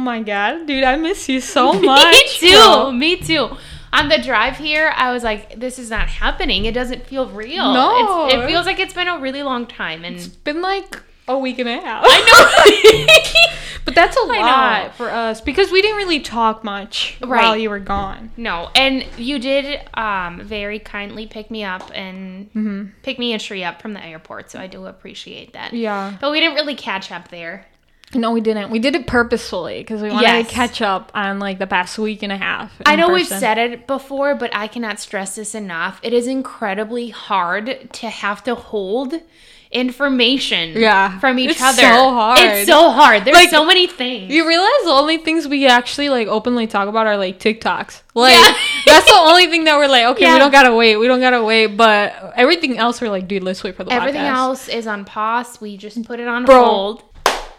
my god, dude, I miss you so much. Me too. bro. Me too. On the drive here, I was like, "This is not happening. It doesn't feel real. No. It's, it feels like it's been a really long time." And It's been like a week and a half. I know, but that's a lot for us because we didn't really talk much while you were gone. No, and you did um, very kindly pick me up and Mm-hmm. pick me and Shree up from the airport, so I do appreciate that. Yeah. But we didn't really catch up there. No, we didn't. We did it purposefully because we wanted Yes. to catch up on like the past week and a half. I know we've said it before, but I cannot stress this enough. It is incredibly hard to have to hold information Yeah. from each It's other. It's so hard. It's so hard. There's Like, so many things. You realize the only things we actually like openly talk about are like TikToks. Like Yeah. that's the only thing that we're like, okay, Yeah. we don't gotta wait, we don't gotta wait. But everything else, we're like, dude, let's wait for the Everything podcast. else is on pause. We just put it on Bro, hold.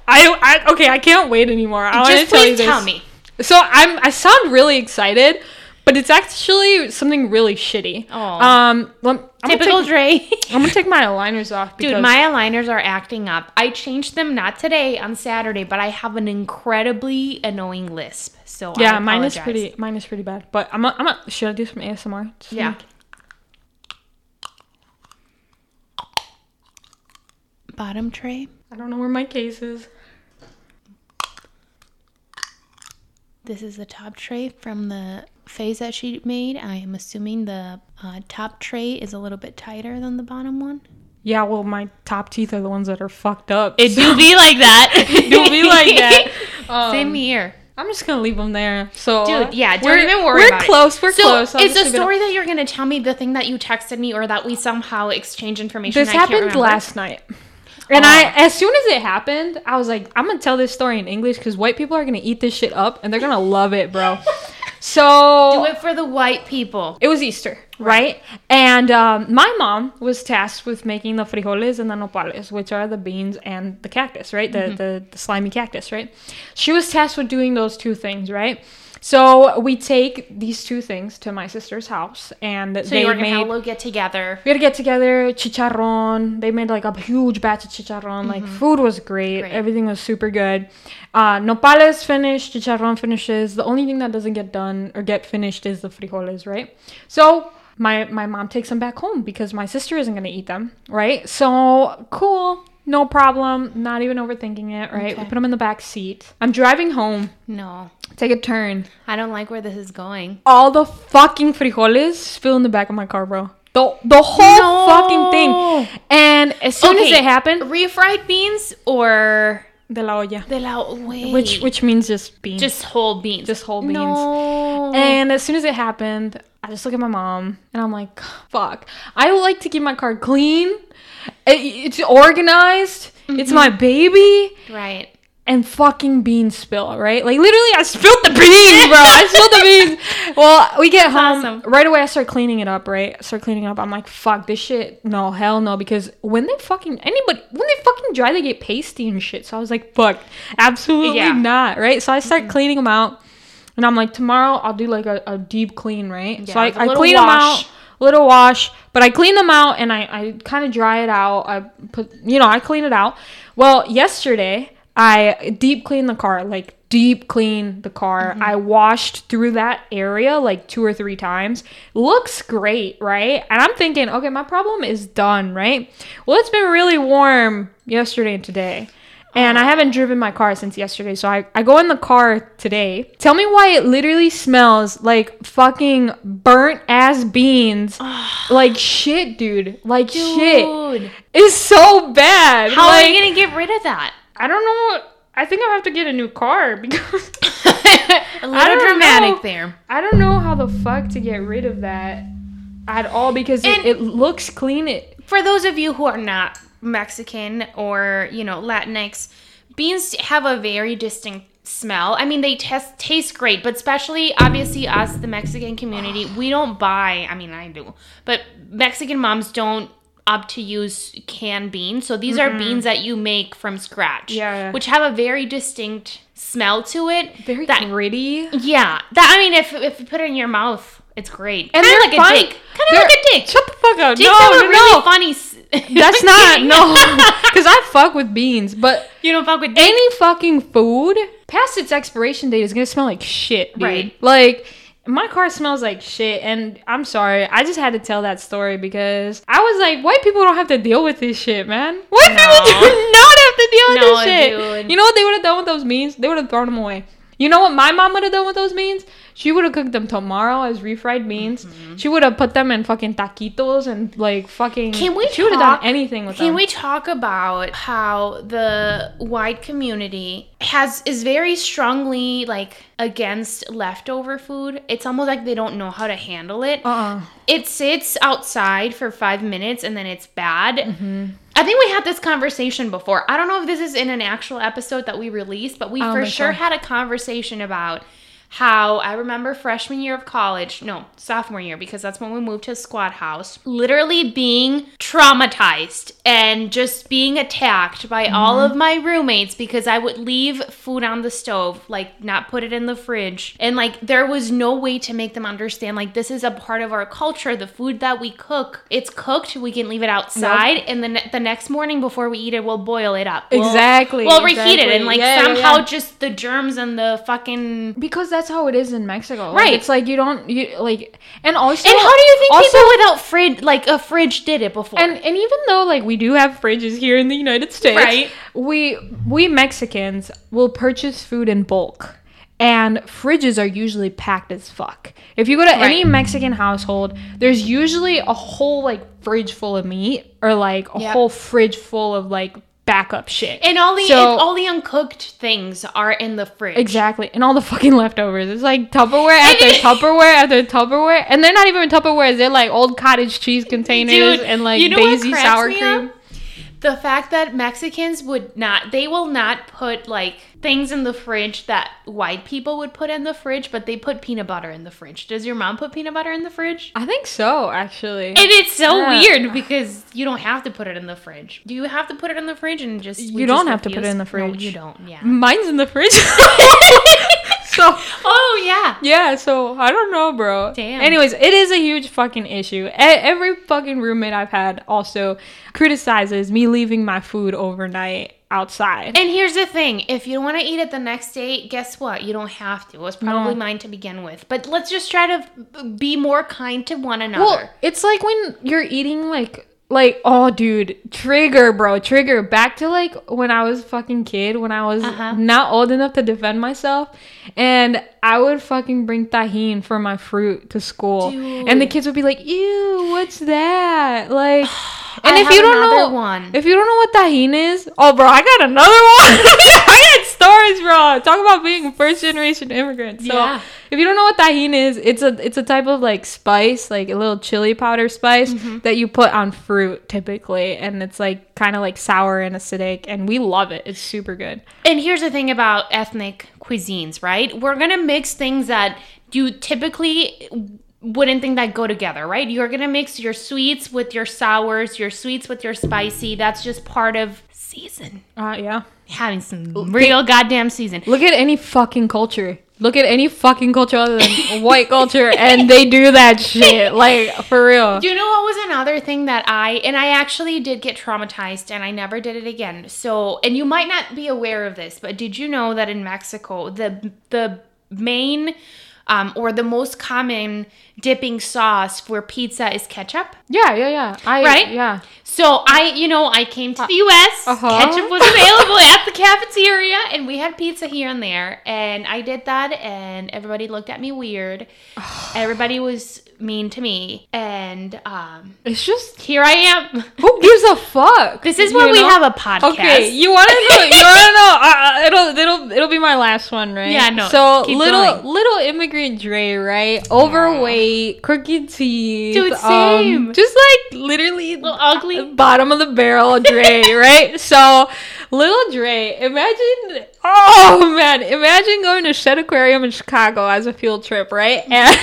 I, I okay, I can't wait anymore. I want to Just tell you this. tell me. So I'm I sound really excited, but it's actually something really shitty. Oh. Um, I'm Typical take, Dre. I'm gonna take my aligners off. Because, Dude, my aligners are acting up. I changed them not today on Saturday, but I have an incredibly annoying lisp. So I yeah, mine is pretty mine is pretty bad. But I'm a, I'm a, should I do some ASMR? Just Yeah. like- Bottom tray. I don't know where my case is. This is the top tray from the phase that she made. I am assuming the uh, top tray is a little bit tighter than the bottom one. Yeah, well, my top teeth are the ones that are fucked up. It so- do be like that. it do be like that. Um, Same here. I'm just gonna leave them there. So, Dude, yeah, don't we're- even worry We're about it. close. We're so close. I'll is the story that you're gonna tell me the thing that you texted me or that we somehow exchange information? This I can't happened last night. And. I, as soon as it happened, I was like, I'm gonna tell this story in English because white people are gonna eat this shit up and they're gonna love it, bro. So Do it for the white people. it was Easter, right? And um, my mom was tasked with making the frijoles and the nopales, which are the beans and the cactus, right? The, Mm-hmm. the, the slimy cactus, right? She was tasked with doing those two things, right? So we take these two things to my sister's house, and So they you were gonna made. get together. we had to get together, chicharron. They made like a huge batch of chicharron. Like food was great. Great. Everything was super good. Uh, nopales finished, chicharron finishes. The only thing that doesn't get done or get finished is the frijoles, right? So my my mom takes them back home because my sister isn't gonna eat them, right? So cool. No problem. Not even overthinking it, right? We put them in the back seat. I'm driving home. No, Take a turn. I don't like where this is going. All the fucking frijoles fill in the back of my car, bro. The, the whole No. fucking thing. And as soon as it happened, Refried beans or de la olla. de la wait, Which which means just beans. just whole beans. just whole beans. No. And as soon as it happened, I just look at my mom and I'm like, fuck. I like to keep my car clean. It- it's organized. It's my mm-hmm. baby. right. And fucking beans spill, right? Like literally, I spilled the beans, bro. I spilled the beans. Well, we get home awesome. right away. I start cleaning it up, right? I start cleaning up. I'm like, fuck this shit. No, hell no. Because when they fucking anybody when they fucking dry, they get pasty and shit. So I was like, fuck, absolutely Yeah. not, right? So I start mm-hmm. cleaning them out, and I'm like, tomorrow I'll do like a, a deep clean, right? so Yeah, I, a I little clean them wash. out little wash but i clean them out and i, I kind of dry it out. I put you know i clean it out. Well yesterday i deep cleaned the car like deep clean the car. Mm-hmm. I washed through that area like two or three times. Looks great right? And i'm thinking okay my problem is done right? Well it's been really warm yesterday and today and I haven't driven my car since yesterday. So I, I go in the car today. Tell me why it literally smells like fucking burnt ass beans. like shit, dude. Like shit. It's so bad. How like, are you gonna get rid of that? I don't know. I think I have to get a new car because a little don't dramatic know. there. I don't know how the fuck to get rid of that at all because it, it looks clean. It For those of you who are not Mexican or you know Latinx, beans have a very distinct smell. I mean, they test taste great, but especially obviously us, the Mexican community, we don't buy. I mean, I do, but Mexican moms don't opt to use canned beans. So these are beans mm-hmm. that you make from scratch, Yeah, yeah. which have a very distinct smell to it. very that gritty. yeah, that I mean, if if you put it in your mouth, It's great. And Kind of like fun. a dick. Kind of like a dick. Shut the fuck up. Dicks no, have no, a really no. funny. s- That's not no, because I fuck with beans, but You don't fuck with dick. any fucking food past its expiration date is gonna smell like shit, dude. Right. Like my car smells like shit, and I'm sorry, I just had to tell that story because I was like, white people don't have to deal with this shit, man. White No. people do not have to deal with No, this shit. dude. You know what they would have done with those beans? They would have thrown them away. You know what my mom would have done with those beans? She would have cooked them tomorrow as refried beans. Mm-hmm. She would have put them in fucking taquitos and like fucking. Can we She would have done talk- anything with Can them. we talk about how the white community has is very strongly like against leftover food? It's almost like they don't know how to handle it. Uh-uh. It sits outside for five minutes and then it's bad. Mm-hmm. I think we had this conversation before. I don't know if this is in an actual episode that we released, but we don't for sure so. had a conversation about how I remember freshman year of college, no, sophomore year, because that's when we moved to a squad house, literally being traumatized and just being attacked by all Mm-hmm. of my roommates because I would leave food on the stove, like not put it in the fridge. And like there was no way to make them understand, like, this is a part of our culture. The food that we cook, it's cooked, we can leave it outside, and then the next morning before we eat it, we'll boil it up. We'll- Exactly, We'll reheat it, and like yeah, somehow yeah. just the germs and the fucking Because that's how it is in Mexico. Like, Right. it's like you don't you like and also And how do you think also, people without fridge, like a fridge, did it before? and and even though like we do have fridges here in the United States, Right. We we Mexicans will purchase food in bulk. And fridges are usually packed as fuck. If you go to any Mexican household, there's usually a whole like fridge full of meat or like a Yep. whole fridge full of like backup shit. and all the So- all the uncooked things are in the fridge. Exactly. And all the fucking leftovers. It's like Tupperware after Tupperware after Tupperware. And they're not even Tupperwares. They're like old cottage cheese containers Dude, and like you know Daisy sour cream. up? The fact that Mexicans would not, they will not put like things in the fridge that white people would put in the fridge, but they put peanut butter in the fridge. Does your mom put peanut butter in the fridge? I think so, actually. And it's so Yeah. weird because you don't have to put it in the fridge. Do you have to put it in the fridge and just You don't have to put it in the No, fridge. you don't. Yeah. Mine's in the fridge. so Oh yeah. yeah, so I don't know, bro. Damn. Anyways, it is a huge fucking issue. Every fucking roommate I've had also criticizes me leaving my food overnight outside. And here's the thing: if you want to eat it the next day, guess what? You don't have to. It was probably No. mine to begin with. But let's just try to be more kind to one another. Well, it's like when you're eating like like oh dude, trigger, bro, trigger. Back to like when I was fucking kid, when I was Uh-huh. not old enough to defend myself, and I would fucking bring Tajín for my fruit to school, and the kids would be like, "Ew, what's that?" Like, and I if you don't know, one. if you don't know what Tajín is, oh bro, I got another one. I got stories, bro. Talk about being first generation immigrant. So Yeah. if you don't know what Tajín is, it's a it's a type of like spice, like a little chili powder spice Mm-hmm. that you put on fruit typically, and it's like kind of like sour and acidic, and we love it. It's super good. And here's the thing about ethnic cuisines, right? We're gonna mix things that you typically wouldn't think that go together, right? You're gonna mix your sweets with your sours, your sweets with your spicy. That's just part of season. Uh, yeah. Having some real goddamn season. Look at any fucking culture. Look at any fucking culture other than white culture, and they do that shit. Like for real. Do you know what was another thing that I and I actually did get traumatized and I never did it again. So, and you might not be aware of this, but did you know that in Mexico, the the main um, or the most common dipping sauce for pizza is ketchup? Yeah, yeah, yeah. I Right? Yeah. So I, you know, I came to the U.S. Uh-huh. Ketchup was available at the cafeteria, and we had pizza here and there. And I did that, and everybody looked at me weird. everybody was mean to me, and um, It's just here I am. who gives a fuck. This is where we know? have a podcast. Okay, you want to know? You want to know? Uh, uh, it'll it'll it'll be my last one, right? Yeah, no, So little going. little immigrant Dre, right? Overweight, crooked teeth, Dude, um, same. just like literally Little ugly. bottom of the barrel Dre, right? So little Dre, imagine. Oh man, imagine going to Shedd Aquarium in Chicago as a field trip, right? And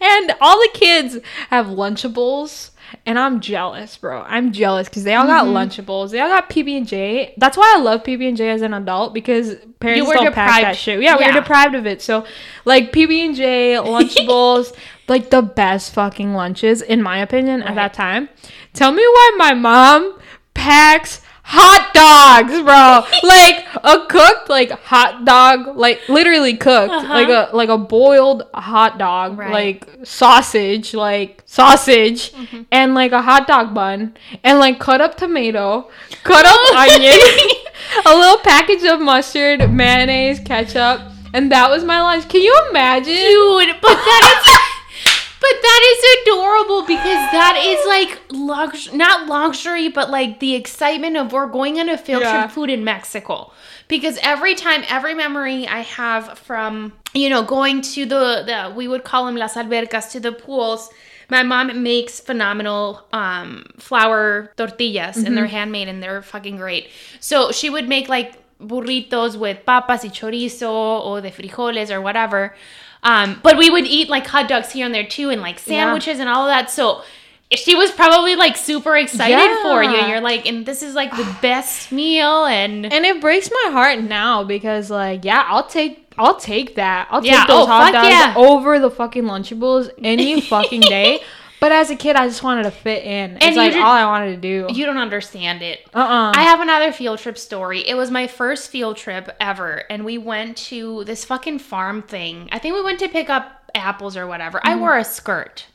and all the kids have Lunchables and I'm jealous, bro. I'm jealous because they all got Mm-hmm. Lunchables. They all got PB and J. That's why I love PB and J as an adult because parents don't pack that shit. Yeah, we were deprived of it. So, like PB and J, Lunchables, like the best fucking lunches in my opinion at that time. Tell me why my mom packs hot dogs, bro. like a cooked like hot dog, like literally cooked, Uh-huh. like a like a boiled hot dog, Right. like sausage, like sausage, Mm-hmm. and like a hot dog bun, and like cut up tomato, cut up onion, a little package of mustard, mayonnaise, ketchup, and that was my lunch. Can you imagine? Dude, but that is but that is adorable because that is like lux not luxury, but like the excitement of we're going on a field Yeah. trip food in Mexico. Because every time, every memory I have from, you know, going to the, the we would call them las albercas, to the pools, my mom makes phenomenal um, flour tortillas and they're handmade and they're fucking great. So she would make like burritos with papas y chorizo or de frijoles or whatever. Um, but we would eat like hot dogs here and there too, and like sandwiches and all of that. So she was probably like super excited for you. And you're like, and this is like the best meal. And And it breaks my heart now because like yeah, I'll take I'll take that. I'll take Yeah, those oh, hot dogs yeah. over the fucking Lunchables any fucking day. But as a kid, I just wanted to fit in. It's And you like did- all I wanted to do. you don't understand it. uh uh I have another field trip story. It was my first field trip ever, and we went to this fucking farm thing. I think we went to pick up apples or whatever. I wore a skirt.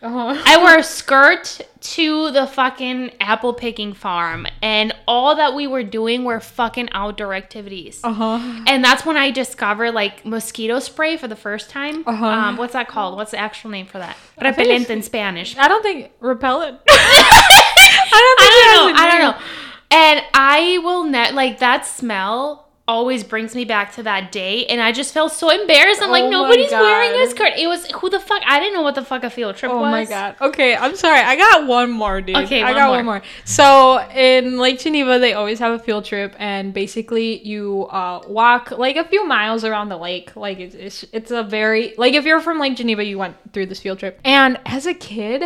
Uh-huh. I wore a skirt to the fucking apple picking farm, and all that we were doing were fucking outdoor activities. uh-huh. And that's when I discovered like mosquito spray for the first time. Uh-huh. Um, what's that called? What's the actual name for that? Repellent in Spanish. I don't think repellent. I don't think I don't know. I don't know. And I will net like that smell always brings me back to that day and I just felt so embarrassed. I'm Oh like, my nobody's wearing God. skirt. It was who the fuck I didn't know what the fuck a field trip Oh was. Oh my god. Okay, I'm sorry. I got one more, dude. Okay, I got more. one more. So in Lake Geneva, they always have a field trip, and basically you uh, walk like a few miles around the lake. Like it's, it's it's a very like if you're from Lake Geneva, you went through this field trip. And as a kid,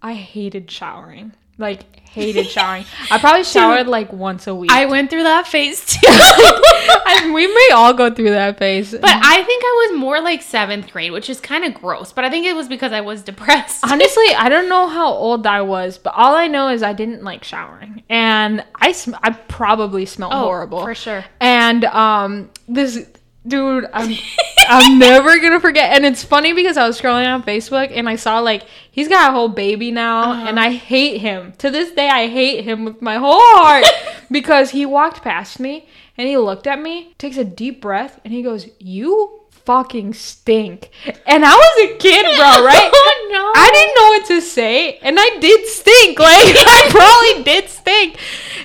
I hated showering. Like hated showering. I probably showered like once a week. I went through that phase too. I- we may all go through that phase. But I think I was more like seventh grade, which is kind of gross. But I think it was because I was depressed. Honestly, I don't know how old I was, but all I know is I didn't like showering, and I sm- I probably smelled Oh, horrible for sure. And um, this dude, I'm I'm never gonna forget. And it's funny because I was scrolling on Facebook and I saw like he's got a whole baby now, Uh-huh. and I hate him to this day. I hate him with my whole heart because he walked past me and he looked at me, takes a deep breath, and he goes, "You." Fucking stink, and I was a kid, bro. Right? Oh, no. I didn't know what to say, and I did stink. Like I probably did stink.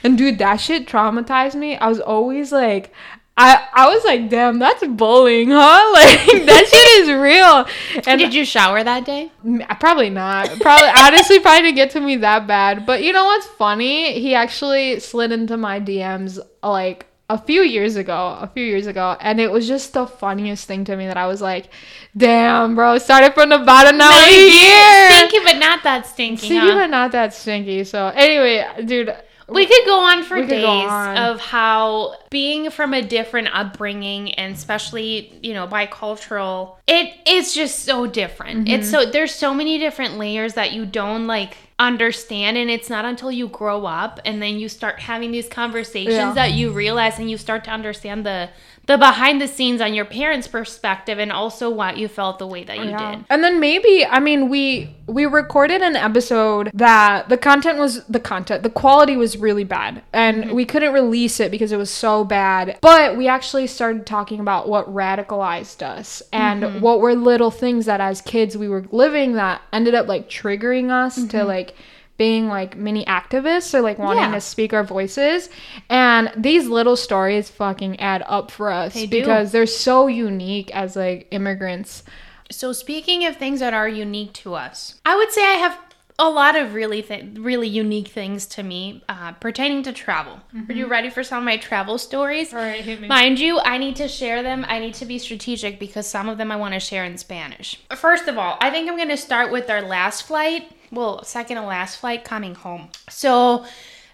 And dude, that shit traumatized me. I was always like, I I was like, damn, that's bullying, huh? Like that shit is real. And Did you shower that day? Uh, probably not. Probably honestly probably didn't get to me that bad. But you know what's funny? He actually slid into my DMs like a few years ago, a few years ago, and it was just the funniest thing to me that I was like, "Damn, bro, started from the bottom now we're here." Stinky, but not that stinky. See, huh? you are not that stinky. So anyway, dude, We could go on for days on. of how being from a different upbringing and especially, you know, bicultural, it it's just so different. Mm-hmm. It's so there's so many different layers that you don't like understand and it's not until you grow up and then you start having these conversations Yeah. that you realize and you start to understand the the behind the scenes on your parents' perspective and also what you felt the way that you Yeah. did. And then maybe I mean we we recorded an episode that the content was the content the quality was really bad and Mm-hmm. we couldn't release it because it was so bad. But we actually started talking about what radicalized us and Mm-hmm. what were little things that as kids we were living that ended up like triggering us Mm-hmm. to like being like mini activists or like wanting Yeah. to speak our voices and these little stories fucking add up for us They do. because they're so unique as like immigrants So speaking of things that are unique to us, I would say I have a lot of really th- really unique things to me uh, pertaining to travel. Are you ready for some of my travel stories? all right hit me Mind you, I need to share them. I need to be strategic because some of them I want to share in Spanish. First of all, I think I'm going to start with our last flight well, second to last flight coming home. So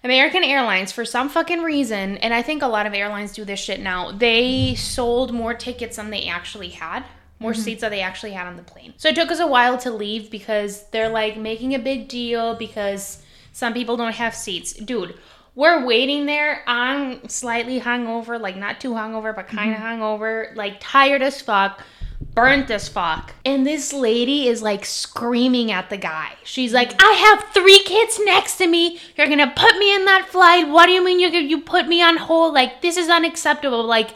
American Airlines, for some fucking reason, and I think a lot of airlines do this shit now, they sold more tickets than they actually had. More mm-hmm. seats than they actually had on the plane. So it took us a while to leave because they're like making a big deal because some people don't have seats. Dude, we're waiting there. I'm slightly hungover, like not too hungover, but kind of mm-hmm. hungover, like tired as fuck, burnt as fuck. And this lady is like screaming at the guy. She's like, I have three kids next to me. You're gonna put me in that flight. What do you mean you you put me on hold? Like this is unacceptable. Like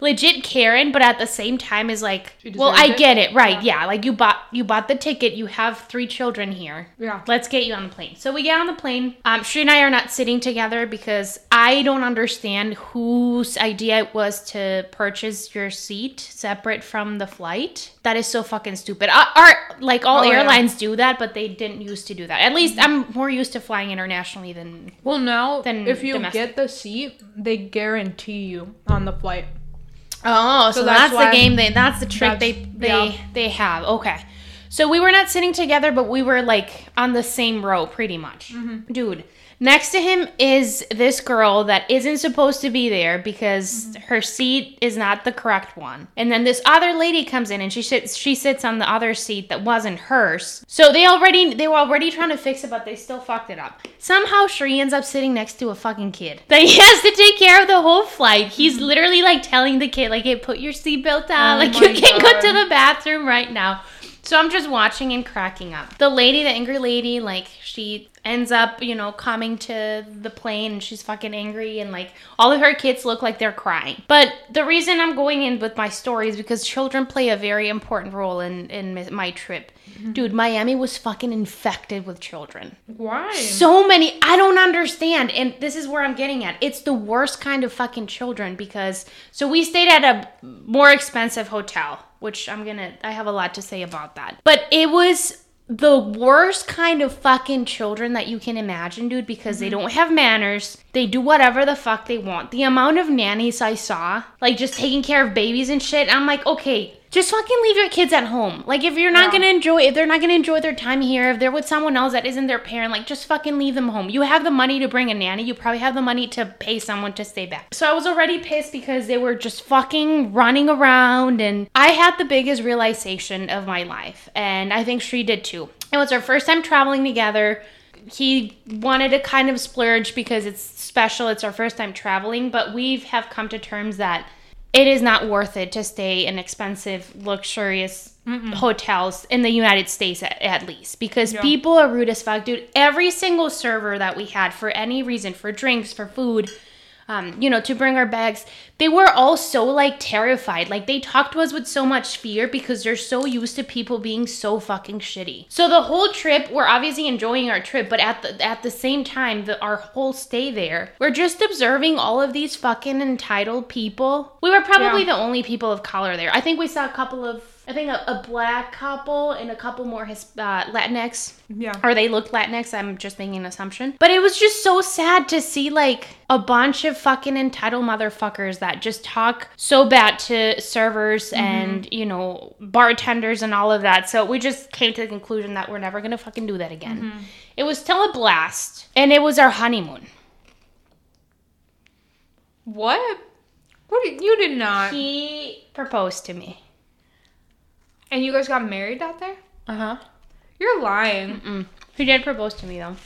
legit Karen, but at the same time is like, well, I it? get it, right? Yeah, like you bought you bought the ticket. You have three children here. Yeah. Let's get you on the plane. So we get on the plane. Um, she and I are not sitting together because I don't understand whose idea it was to purchase your seat separate from the flight. That is so fucking stupid. Our, our like all Oh, yeah. airlines do that, but they didn't used to do that. At least I'm more used to flying internationally than. Well, now Then if you domestic. get the seat, they guarantee you on the flight. Oh, so, So that's, that's the game. They that's the trick That's- they they yeah. they have. Okay. So we were not sitting together, but we were like on the same row pretty much. Mm-hmm. Dude, next to him is this girl that isn't supposed to be there because Mm-hmm. her seat is not the correct one. And then this other lady comes in and she sits she sits on the other seat that wasn't hers. So they already they were already trying to fix it, but they still fucked it up. Somehow Shri ends up sitting next to a fucking kid. That he has to take care of the whole flight. He's literally like telling the kid, like, hey, put your seatbelt on. Oh like you can go to the bathroom right now. So I'm just watching and cracking up. The lady, the angry lady, like she ends up, you know, coming to the plane and she's fucking angry and like all of her kids look like they're crying. But the reason I'm going in with my story is because children play a very important role in in my trip. Mm-hmm. Dude, Miami was fucking infected with children Why? so many i don't understand and this is where i'm getting at it's the worst kind of fucking children because so we stayed at a more expensive hotel which i'm gonna i have a lot to say about that but it was the worst kind of fucking children that you can imagine dude because they mm-hmm. don't have manners. They do whatever the fuck they want. The amount of nannies i saw like just taking care of babies and shit i'm like okay just fucking leave your kids at home. Like if you're not Yeah. gonna enjoy if they're not gonna enjoy their time here, if they're with someone else that isn't their parent, like just fucking leave them home. You have the money to bring a nanny, you probably have the money to pay someone to stay back. So I was already pissed because they were just fucking running around and I had the biggest realization of my life. And I think she did too. It was our first time traveling together. He wanted to kind of splurge because it's special, it's our first time traveling, but we have come to terms that it is not worth it to stay in expensive, luxurious hotels in the United States at, at least because Yeah. people are rude as fuck, dude. Every single server that we had for any reason, for drinks, for food, um, you know, to bring our bags, they were all so like terrified. Like they talked to us with so much fear because they're so used to people being so fucking shitty. So the whole trip, we're obviously enjoying our trip, but at the at the same time, the, our whole stay there, we're just observing all of these fucking entitled people. We were probably Yeah. the only people of color there. I think we saw a couple of. I think a, a black couple and a couple more his, uh, Latinx Yeah. or they looked Latinx. I'm just making an assumption. But it was just so sad to see like a bunch of fucking entitled motherfuckers that just talk so bad to servers and, you know, bartenders and all of that. So we just came to the conclusion that we're never going to fucking do that again. It was still a blast. And it was our honeymoon. What? What? did- You did not. He proposed to me. And you guys got married out there? Uh huh. You're lying. Mm. He did propose to me though.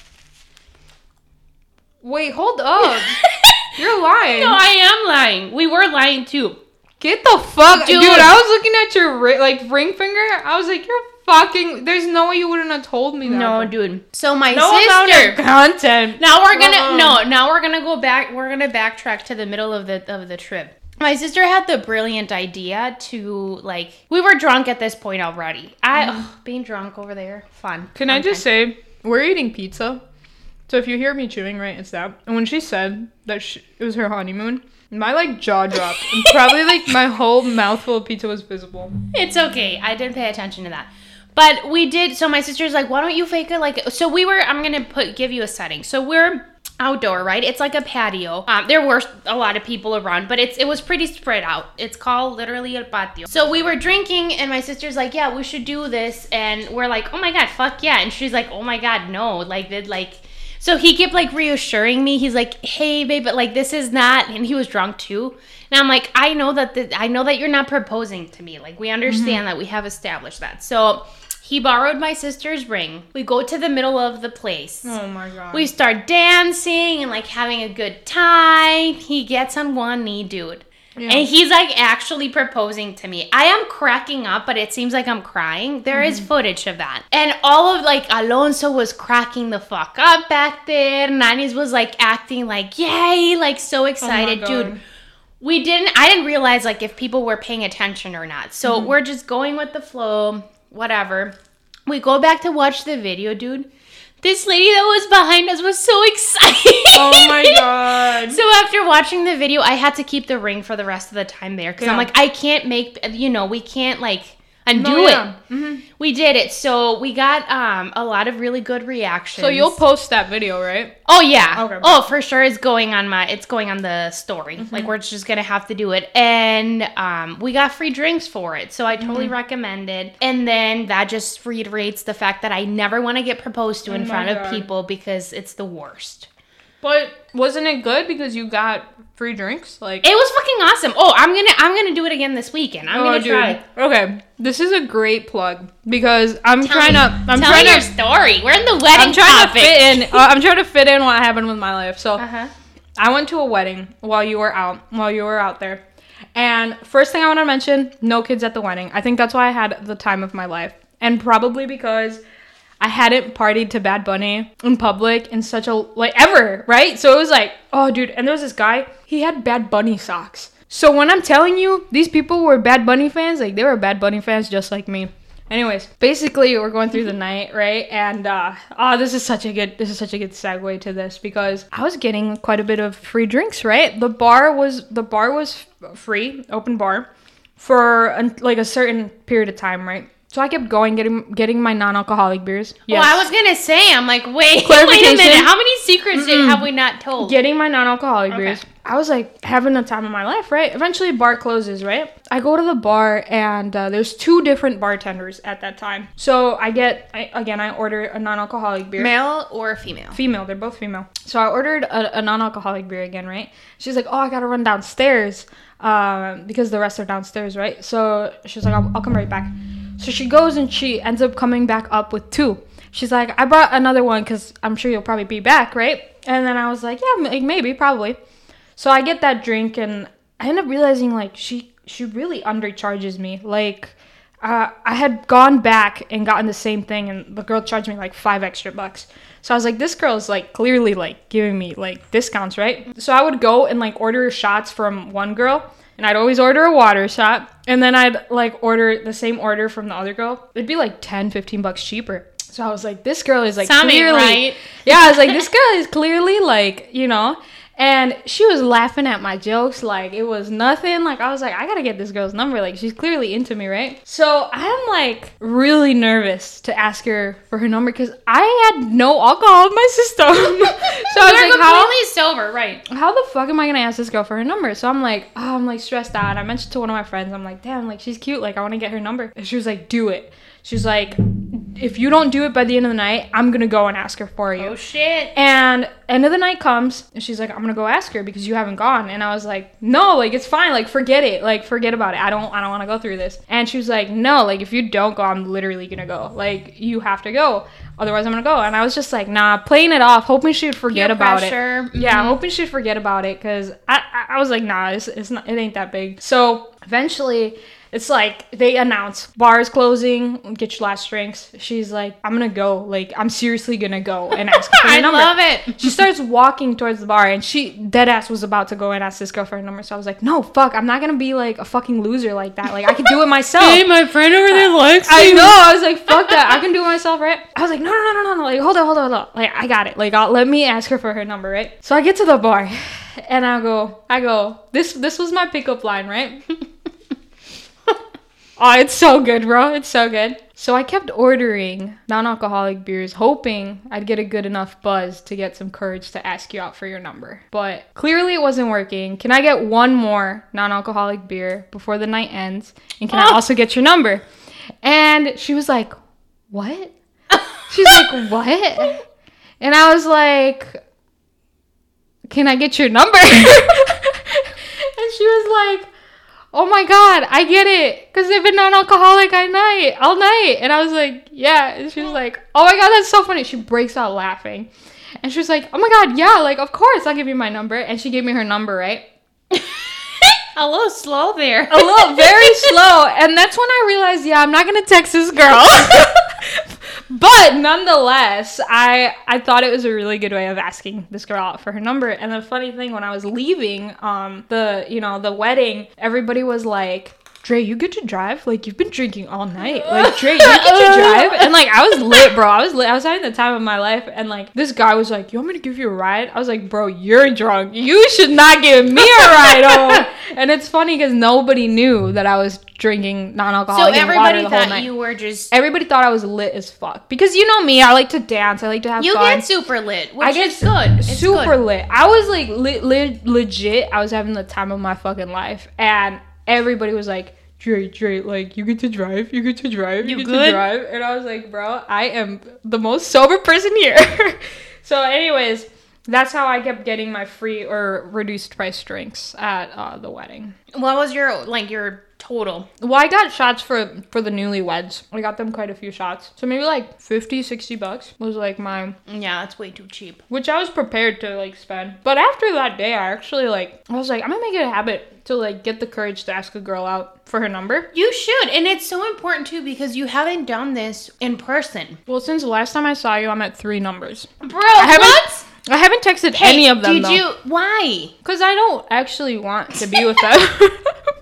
Wait, hold up. You're lying. No, I am lying. We were lying too. Get the fuck, Dude. dude. I was looking at your ri- like ring finger. I was like, you're fucking. There's no way you wouldn't have told me that. No, dude. So my no amount sister. of content. Now we're gonna Uh-uh. no. Now we're gonna go back. We're gonna backtrack to the middle of the of the trip. My sister had the brilliant idea to like. We were drunk at this point already. I mm. ugh, being drunk over there, fun. Can I just time. say, we're eating pizza. So if you hear me chewing, right, it's that. And when she said that she, it was her honeymoon, my like jaw dropped, and probably like my whole mouthful of pizza was visible. It's okay. I didn't pay attention to that. But we did. So my sister's like, why don't you fake it? Like, so we were. I'm gonna put give you a setting. So we're outdoor, right? It's like a patio. Um, there were a lot of people around, but it's it was pretty spread out. It's called literally el patio. So we were drinking, and my sister's like, "Yeah, we should do this," and we're like, "Oh my god, fuck yeah!" And she's like, "Oh my god, no!" Like, did like. So he kept like reassuring me. He's like, "Hey, babe, but like this is not." And he was drunk too. And I'm like, "I know that the, I know that you're not proposing to me. Like we understand that we have established that." So he borrowed my sister's ring. We go to the middle of the place. Oh my god. We start dancing and like having a good time. He gets on one knee, dude. And he's like actually proposing to me. I am cracking up, but it seems like I'm crying. There is mm-hmm. footage of that. And all of like Alonso was cracking the fuck up back there. Nanis was like acting like, yay, like so oh excited. God. Dude, we didn't, I didn't realize like if people were paying attention or not. So mm-hmm. we're just going with the flow, whatever. We go back to watch the video, dude. This lady that was behind us was so excited. oh my god. So after watching the video, I had to keep the ring for the rest of the time there because I'm like, I can't make, you know, we can't like undo No, yeah. it. We did it, so we got um a lot of really good reactions. So you'll post that video, right? Oh yeah. Okay. Oh, for sure it's going on my it's going on the story. Mm-hmm. Like we're just gonna have to do it. And um we got free drinks for it. So I totally Mm-hmm. recommend it. And then that just reiterates the fact that I never want to get proposed to in Oh my front of people because it's the worst. But wasn't it good because you got free drinks? Like It was fucking awesome. Oh, I'm gonna I'm gonna do it again this weekend. I'm Oh, gonna dude. try. Okay, this is a great plug because I'm Tell trying me- to. I'm tell trying me your to. story. We're in the wedding I'm trying topic. to fit in. Uh, I'm trying to fit in what happened with my life. So Uh-huh. I went to a wedding while you were out. While you were out there, and first thing I want to mention: no kids at the wedding. I think that's why I had the time of my life, and probably because. I hadn't partied to Bad Bunny in public in such a like ever, right? So it was like, oh dude, and there was this guy, he had Bad Bunny socks. So when I'm telling you, these people were Bad Bunny fans, like they were Bad Bunny fans just like me. Anyways, basically we're going through the night, right? And uh oh, this is such a good this is such a good segue to this because I was getting quite a bit of free drinks, right? The bar was the bar was free, open bar for like a certain period of time, right? So I kept going, getting getting my non-alcoholic beers. Well, I was gonna say, I'm like, wait, wait a minute. How many secrets did, have we not told? getting my non-alcoholic Okay. beers. I was like having the time of my life, right? Eventually, bar closes, right? I go to the bar and uh, there's two different bartenders at that time. So I get I, again, I order a non-alcoholic beer. Male or female? Female, they're both female. So I ordered a, a non-alcoholic beer again, right? She's like, "Oh, I gotta run downstairs um, because the rest are downstairs, right?" So she's like, I'll, "I'll come right back." So she goes and she ends up coming back up with two. She's like, "I brought another one because I'm sure you'll probably be back, right?" And then I was like, "Yeah, maybe, probably." So I get that drink and I end up realizing like she she really undercharges me. Like uh, I had gone back and gotten the same thing and the girl charged me like five extra bucks. So I was like, this girl is like clearly like giving me like discounts, right? So I would go and like order shots from one girl and I'd always order a water shot and then I'd like order the same order from the other girl. It'd be like 10, 15 bucks cheaper. So I was like, this girl is like clearly right. yeah, I was like, this girl is clearly like, you know, and she was laughing at my jokes like it was nothing. Like I was like, I gotta get this girl's number. Like she's clearly into me, right? So I'm like really nervous to ask her for her number because I had no alcohol in my system. so I was You're like, how? completely sober, right? how the fuck am I gonna ask this girl for her number? So I'm like, oh, I'm like stressed out. I mentioned to one of my friends, I'm like, damn, like she's cute. Like I want to get her number. And she was like, do it. She's like, if you don't do it by the end of the night, I'm gonna go and ask her for you. Oh shit. And end of the night comes, and she's like, "I'm gonna go ask her because you haven't gone." And I was like, "No, like it's fine. Like forget it. Like forget about it. I don't. I don't want to go through this." And she was like, "No, like if you don't go, I'm literally gonna go. Like you have to go. Otherwise, I'm gonna go." And I was just like, "Nah," playing it off, hoping she'd forget Peer about pressure. it. Yeah, Mhm. hoping she'd forget about it because I, I, I was like, "Nah, it's, it's not. It ain't that big." So eventually. It's like they announce bars closing, get your last drinks. She's like, I'm gonna go. Like, I'm seriously gonna go and ask her for her I number love it. she starts walking towards the bar and she dead ass was about to go and ask this girl for her number. So I was like, no, fuck, I'm not gonna be like a fucking loser like that. Like I can do it myself. my friend over there likes I know. I was like, fuck that. I can do it myself, right? I was like, no, no, no, no, no, no. Like, hold on, hold on, hold on. Like, I got it. Like, I'll, let me ask her for her number, right? So I get to the bar, and I go, I go. This, this was my pickup line, right? oh, it's so good, bro. It's so good. So I kept ordering non-alcoholic beers, hoping I'd get a good enough buzz to get some courage to ask you out for your number. But clearly it wasn't working. Can I get one more non-alcoholic beer before the night ends? And can I Oh. also get your number? And she was like, "What?" She's like, "What?" And I was like, "Can I get your number?" and she was like, "Oh my god, I get it, cause I've been non-alcoholic all night, all night." And I was like, "Yeah." And she was like, "Oh my god, that's so funny." She breaks out laughing, and she was like, "Oh my god, yeah, like of course I'll give you my number." And she gave me her number, right? A little slow there. a little very slow and that's when i realized yeah i'm not gonna text this girl but nonetheless i i thought it was a really good way of asking this girl out for her number. And the funny thing when i was leaving um the you know the wedding everybody was like Dre, you get to drive? Like you've been drinking all night. Like Dre, you get to drive? And like I was lit, bro. I was lit. I was having the time of my life. And like this guy was like, "You want me to give you a ride?" I was like, "Bro, you're drunk. You should not give me a ride home." Oh. and it's funny because nobody knew that I was drinking non-alcoholic So everybody thought you were just Everybody thought I was lit as fuck because you know me. I like to dance. I like to have you fun. get super lit, which I get is good. Super good. lit. I was like lit, lit, legit. I was having the time of my fucking life, and everybody was like, "Dre, Dre, like you get to drive, you get to drive, you, You get good?" to drive," and I was like, "Bro, I am the most sober person here." so, anyways, that's how I kept getting my free or reduced price drinks at uh, the wedding. What was your like your total? Well, I got shots for for the newlyweds. I got them quite a few shots. So maybe like 50, 60 bucks was like my Yeah, that's way too cheap. which I was prepared to like spend. But after that day, I actually like I was like I'm to make it a habit to like get the courage to ask a girl out for her number. You should, and it's so important too because you haven't done this in person, Well, since the last time I saw you, I'm at 3 numbers. bro. I haven't what? I haven't texted any of them Did though. you? Why? Cuz I don't actually want to be with them.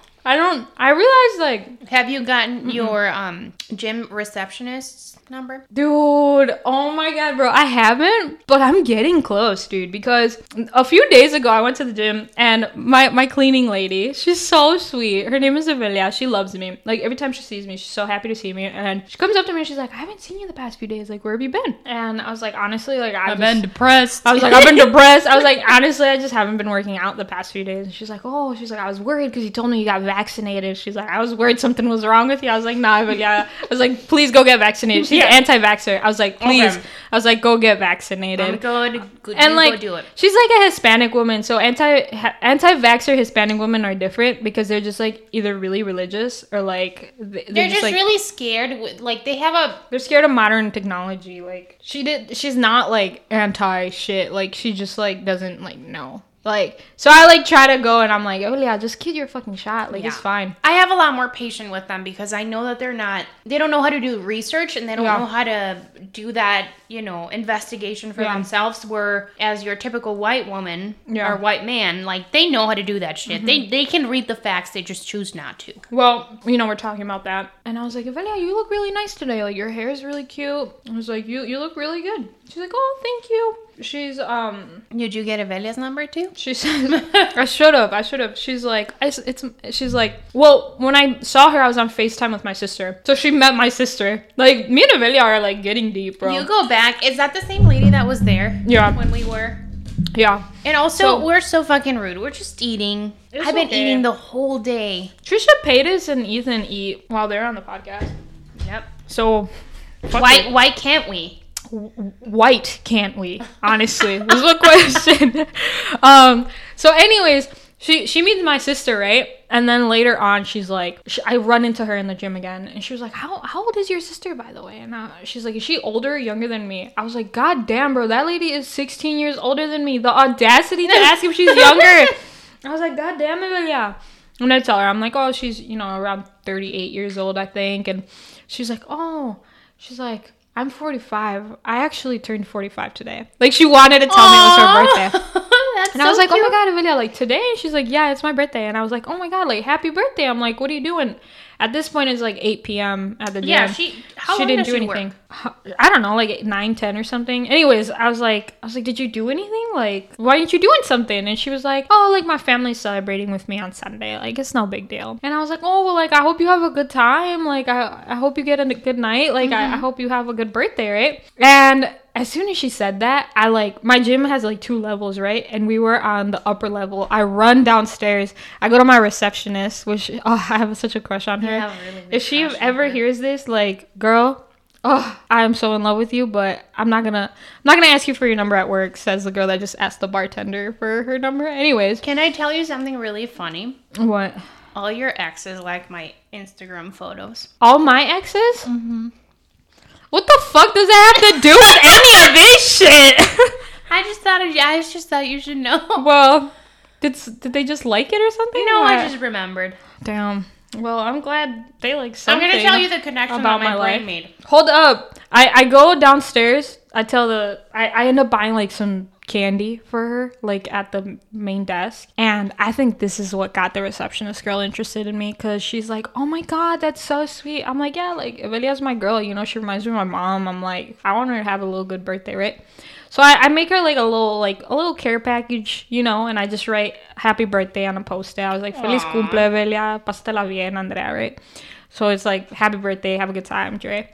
I don't I realized like Have you gotten your um gym receptionist's number? Dude, oh my god, bro. I haven't, but I'm getting close, dude, because a few days ago I went to the gym and my my cleaning lady, she's so sweet. Her name is Amelia. She loves me. Like every time she sees me, she's so happy to see me. And she comes up to me and she's like, I haven't seen you the past few days. Like, where have you been? And I was like, honestly, like I've, just- depressed. I was like, I've been depressed. I was like, honestly, I just haven't been working out the past few days. And she's like, oh, she's like, I was worried because you told me you got vaccinated. She's like, I was worried something was wrong with you. I was like, nah, but yeah. I was like, please go get vaccinated. She's Yeah. anti-vaxxer. I was like, please. Okay. I was like, go get vaccinated. I'm good. and like, go do it. she's like a Hispanic woman. So anti anti-vaxxer Hispanic women are different because they're just like either really religious or like they- They're just like, really scared. with- Like they have a they're scared of modern technology. Like she did, she's not like anti shit. Like she just like doesn't like know. Like so, I like try to go and I'm like, oh yeah, just get your fucking shot. Like it's fine. I have a lot more patience with them because I know that they're not they don't know how to do research and they don't Yeah. know how to do that, you know, investigation for Yeah. themselves where as your typical white woman Yeah. Mm-hmm. or white man, like they know how to do that shit. They they can read the facts, they just choose not to. Well, you know, we're talking about that, and I was like, Evelia, you look really nice today. Like your hair is really cute. I was like, you you look really good. She's like, oh, thank you. She's um Did you get Avelia's number too? She said, I should have. I should have. She's like, I, it's. She's like, well, when I saw her, I was on Facetime with my sister, so she met my sister. Like me and Avelia are like getting deep, bro. You go back. Is that the same lady that was there yeah, when we were? yeah. And also, So- we're so fucking rude. We're just eating. I've been okay. eating the whole day. Trisha Paytas and Ethan eat while they're on the podcast. Yep. So, Why? it. Why can't we? White can't we? Honestly, is a question. um. So, anyways, she she meets my sister, right? And then later on, she's like, sh I run into her in the gym again, and she was like, "How how old is your sister, by the way?" And uh, she's like, "Is she older, or younger than me?" I was like, "God damn, bro, that lady is 16 years older than me. The audacity to ask if she's younger." I was like, "God damn it, yeah." And I tell her, I'm like, "Oh, she's you know around 38 years old, I think," and she's like, "Oh." She's like, I'm 45. I actually turned 45 today. Like she wanted to tell me it was her birthday. That's And I was so like, oh my god, Amelia, like today? And she's like, yeah, it's my birthday. And I was like, oh my god, like happy birthday. I'm like, what are you doing? At this point, it's like 8 p.m. at the gym. Yeah, she. How she long didn't does do she anything. work? I don't know, like eight, 9, 10 or something. Anyways, I was like, I was like, did you do anything? Like, why aren't you doing something? And she was like, oh, like my family's celebrating with me on Sunday. Like, it's no big deal. And I was like, oh, well, like, I hope you have a good time. Like, I, I hope you get a good night. Like, I, I mm-hmm. hope you have a good birthday, right? And as soon as she said that, I like my gym has like two levels, right? And we were on the upper level. I run downstairs. I go to my receptionist, which oh, I have such a crush on her. really if she ever hears this, like, girl, oh, I am so in love with you, but I'm not gonna, I'm not gonna ask you for your number at work. Says the girl that just asked the bartender for her number. Anyways, Can I tell you something really funny? what? All your exes like my Instagram photos. All my exes? Mm-hmm. What the fuck does that have to do with any of this shit? I just thought. I just thought you should know. well, did did they just like it or something? No, What? I just remembered. damn. Well, I'm glad they like so. I'm gonna tell you the connection about that my, my brain life. made. Hold up. I, I go downstairs. I tell the I, I end up buying like some candy for her, like at the main desk. And I think this is what got the receptionist girl interested in me because she's like, Oh my god, that's so sweet. I'm like, Yeah, like Evelia's my girl, you know, she reminds me of my mom. I'm like, I want her to have a little good birthday, right? So I, I make her like a little like a little care package, you know, and I just write happy birthday on a post it. I was like, Feliz cumple, Evelia, pásatela bien, Andrea, right? So it's like happy birthday, have a good time, Dre.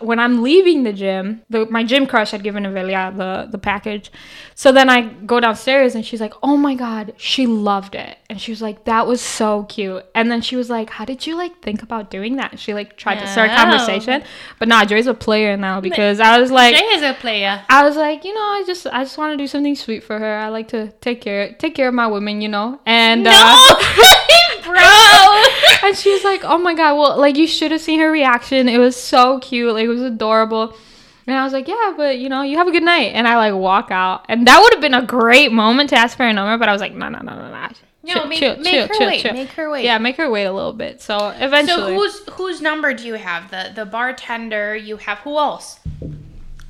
When I'm leaving the gym, the, my gym crush had given Evelia the, the package. So then I go downstairs and she's like, oh my God, she loved it. And she was like, that was so cute. And then she was like, how did you like think about doing that? She like tried to start a Oh. conversation. But nah, Dre's a player now because I was like, Jay is a player. I was like, you know, I just I just want to do something sweet for her. I like to take care take care of my women, you know. And uh, bro. and she was like, "Oh my god, well, like you should have seen her reaction. It was so cute. Like it was adorable." And I was like, "Yeah, but you know, you have a good night." And I like walk out, and that would have been a great moment to ask for her number, but I was like, "No, no, no, no, no." No, make- make her wait, make her wait. Yeah, make her wait a little bit. So eventually, So whose whose number do you have? The the bartender. You have who else?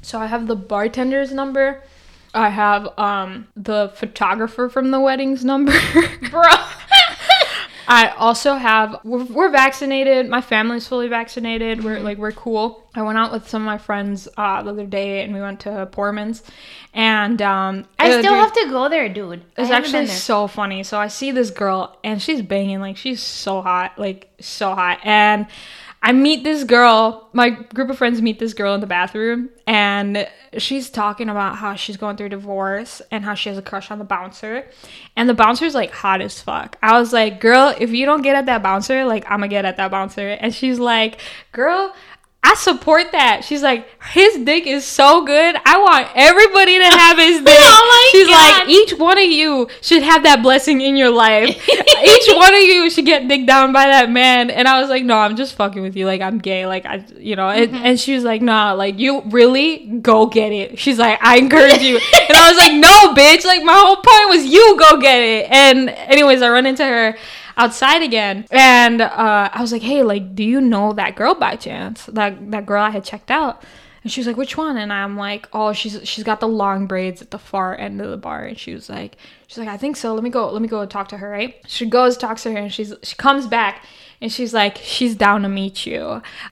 So I have the bartender's number. I have um the photographer from the wedding's number. Bro. I also have we're, we're vaccinated. My family's fully vaccinated. We're like we're cool. I went out with some of my friends uh, the other day and we went to Poorman's, and um, I still have to go there, dude. It's actually so funny. So I see this girl and she's banging like she's so hot, like so hot. And I meet this girl. My group of friends meet this girl in the bathroom, and she's talking about how she's going through divorce and how she has a crush on the bouncer. And the bouncer's like hot as fuck. I was like, girl, if you don't get at that bouncer, like I'm gonna get at that bouncer. And she's like, girl. I support that. She's like, his dick is so good. I want everybody to have his dick. Oh She's God. like, each one of you should have that blessing in your life. each one of you should get dick down by that man. And I was like, no, I'm just fucking with you. Like, I'm gay. Like, I, you know. And, Mm-hmm. and she was like, nah, like, you really go get it. She's like, I encourage you. and I was like, no, bitch. Like, my whole point was you go get it. And anyways, I run into her outside again and uh, i was like hey like do you know that girl by chance? That that girl i had checked out? And she was like which one? And i'm like oh she's she's got the long braids at the far end of the bar. And she was like she's like i think so. Let me go let me go talk to her right? She goes talks to her and she's she comes back and she's like she's down to meet you